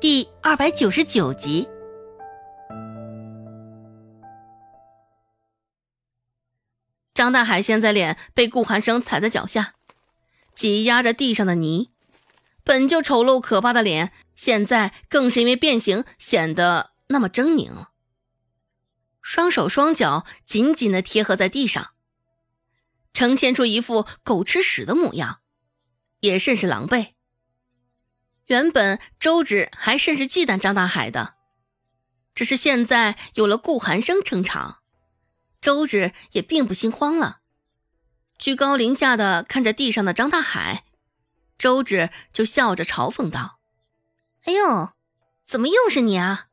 第二百九十九集，张大海现在脸被顾寒生踩在脚下，挤压着地上的泥，本就丑陋可怕的脸，现在更是因为变形显得那么狰狞。双手双脚紧紧的贴合在地上，呈现出一副狗吃屎的模样，也甚是狼狈。原本周芷还甚是忌惮张大海的，只是现在有了顾寒生撑场，周芷也并不心慌了。居高临下的看着地上的张大海，周芷就笑着嘲讽道：“哎呦，怎么又是你啊？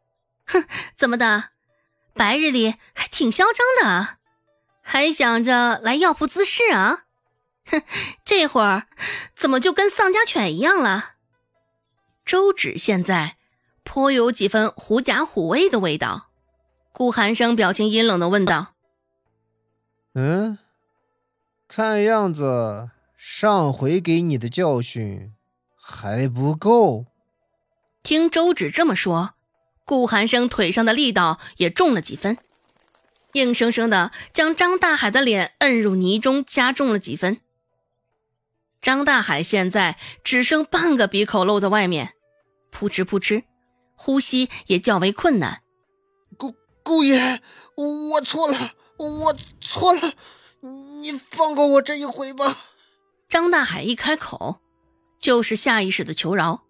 哼，怎么的？白日里还挺嚣张的，还想着来药铺滋事啊？哼，这会儿怎么就跟丧家犬一样了？”周芷现在颇有几分狐假虎威的味道。顾寒生表情阴冷的问道：“嗯，看样子上回给你的教训还不够。”听周芷这么说，顾寒生腿上的力道也重了几分，硬生生的将张大海的脸摁入泥中，加重了几分。张大海现在只剩半个鼻口露在外面。扑哧扑哧，呼吸也较为困难。姑姑爷，我错了，我错了，你放过我这一回吧。张大海一开口，就是下意识的求饶。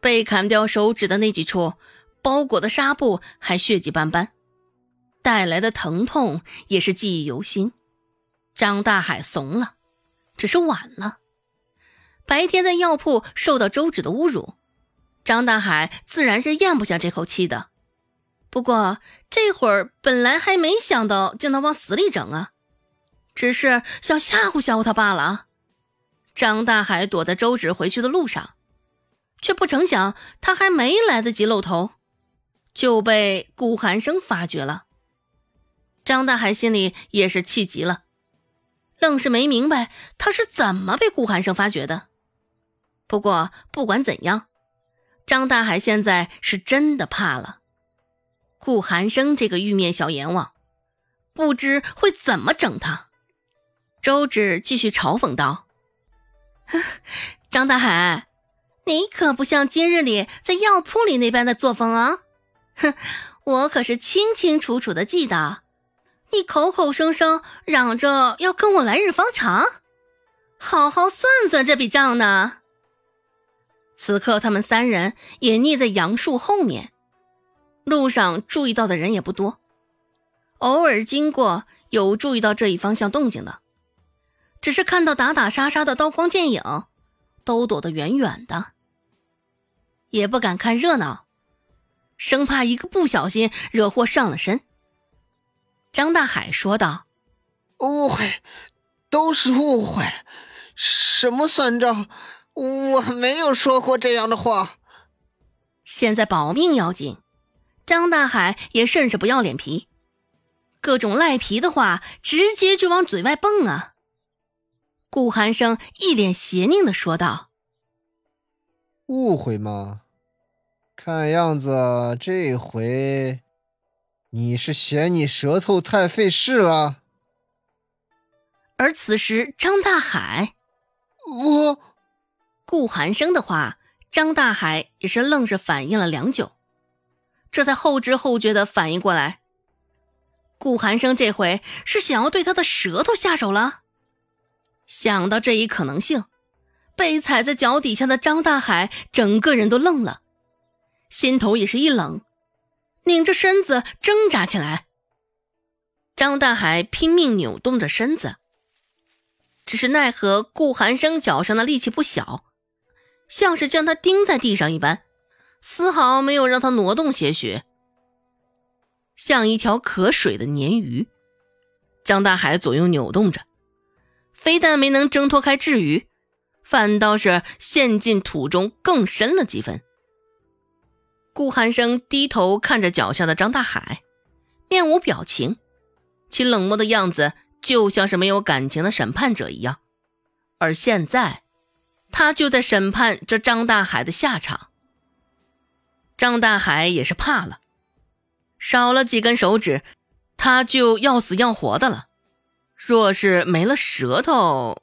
被砍掉手指的那几处，包裹的纱布还血迹斑斑，带来的疼痛也是记忆犹新。张大海怂了，只是晚了。白天在药铺受到周芷的侮辱。张大海自然是咽不下这口气的，不过这会儿本来还没想到将他往死里整啊，只是想吓唬吓唬他罢了。张大海躲在周芷回去的路上，却不成想他还没来得及露头，就被顾寒生发觉了。张大海心里也是气极了，愣是没明白他是怎么被顾寒生发觉的。不过不管怎样。张大海现在是真的怕了，顾寒生这个玉面小阎王，不知会怎么整他。周芷继续嘲讽道：“ 张大海，你可不像今日里在药铺里那般的作风啊！哼，我可是清清楚楚的记得，你口口声声嚷着要跟我来日方长，好好算算这笔账呢。”此刻，他们三人也匿在杨树后面，路上注意到的人也不多，偶尔经过有注意到这一方向动静的，只是看到打打杀杀的刀光剑影，都躲得远远的，也不敢看热闹，生怕一个不小心惹祸上了身。张大海说道：“误会，都是误会，什么算账？”我没有说过这样的话。现在保命要紧，张大海也甚是不要脸皮，各种赖皮的话直接就往嘴外蹦啊。顾寒生一脸邪佞的说道：“误会吗？看样子这回你是嫌你舌头太费事了。”而此时，张大海，我。顾寒生的话，张大海也是愣是反应了良久，这才后知后觉的反应过来，顾寒生这回是想要对他的舌头下手了。想到这一可能性，被踩在脚底下的张大海整个人都愣了，心头也是一冷，拧着身子挣扎起来。张大海拼命扭动着身子，只是奈何顾寒生脚上的力气不小。像是将他钉在地上一般，丝毫没有让他挪动些许，像一条可水的鲶鱼。张大海左右扭动着，非但没能挣脱开至于，反倒是陷进土中更深了几分。顾寒生低头看着脚下的张大海，面无表情，其冷漠的样子就像是没有感情的审判者一样，而现在。他就在审判这张大海的下场。张大海也是怕了，少了几根手指，他就要死要活的了。若是没了舌头，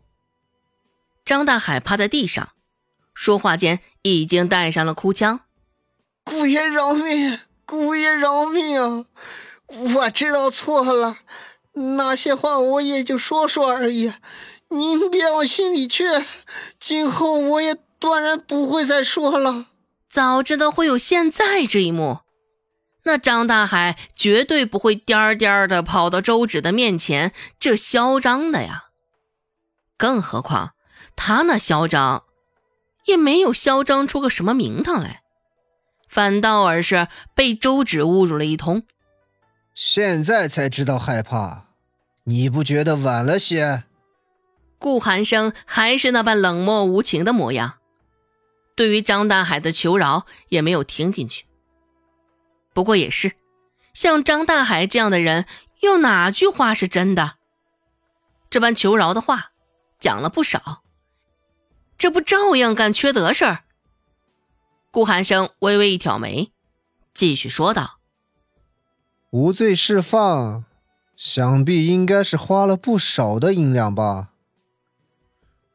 张大海趴在地上，说话间已经带上了哭腔：“姑爷饶命，姑爷饶命啊！我知道错了，那些话我也就说说而已，您别往心里去。今后我也断然不会再说了。”早知道会有现在这一幕，那张大海绝对不会颠颠的跑到周芷的面前，这嚣张的呀！更何况他那嚣张，也没有嚣张出个什么名堂来，反倒而是被周芷侮辱了一通。现在才知道害怕，你不觉得晚了些？顾寒生还是那般冷漠无情的模样。对于张大海的求饶，也没有听进去。不过也是，像张大海这样的人，又哪句话是真的？这般求饶的话讲了不少，这不照样干缺德事儿？顾寒生微微一挑眉，继续说道：“无罪释放，想必应该是花了不少的银两吧？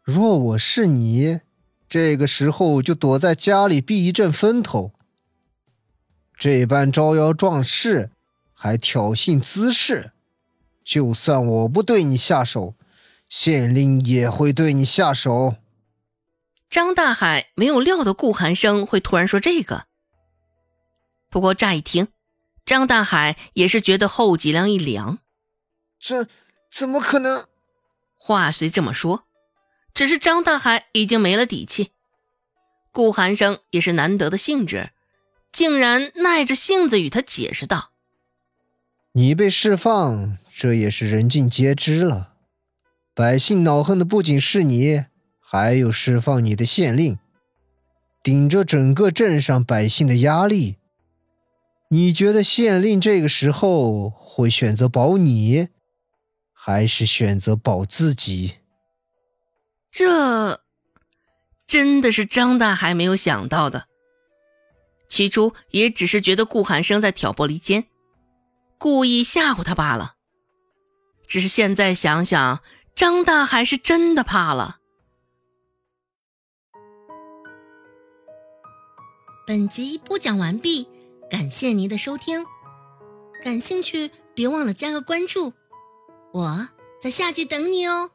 若我是你。”这个时候就躲在家里避一阵风头。这般招摇撞势，还挑衅滋事，就算我不对你下手，县令也会对你下手。张大海没有料到顾寒生会突然说这个，不过乍一听，张大海也是觉得后脊梁一凉。这怎么可能？话虽这么说。只是张大海已经没了底气，顾寒生也是难得的兴致，竟然耐着性子与他解释道：“你被释放，这也是人尽皆知了。百姓恼恨的不仅是你，还有释放你的县令，顶着整个镇上百姓的压力。你觉得县令这个时候会选择保你，还是选择保自己？”这真的是张大海没有想到的。起初也只是觉得顾寒生在挑拨离间，故意吓唬他罢了。只是现在想想，张大海是真的怕了。本集播讲完毕，感谢您的收听。感兴趣，别忘了加个关注，我在下集等你哦。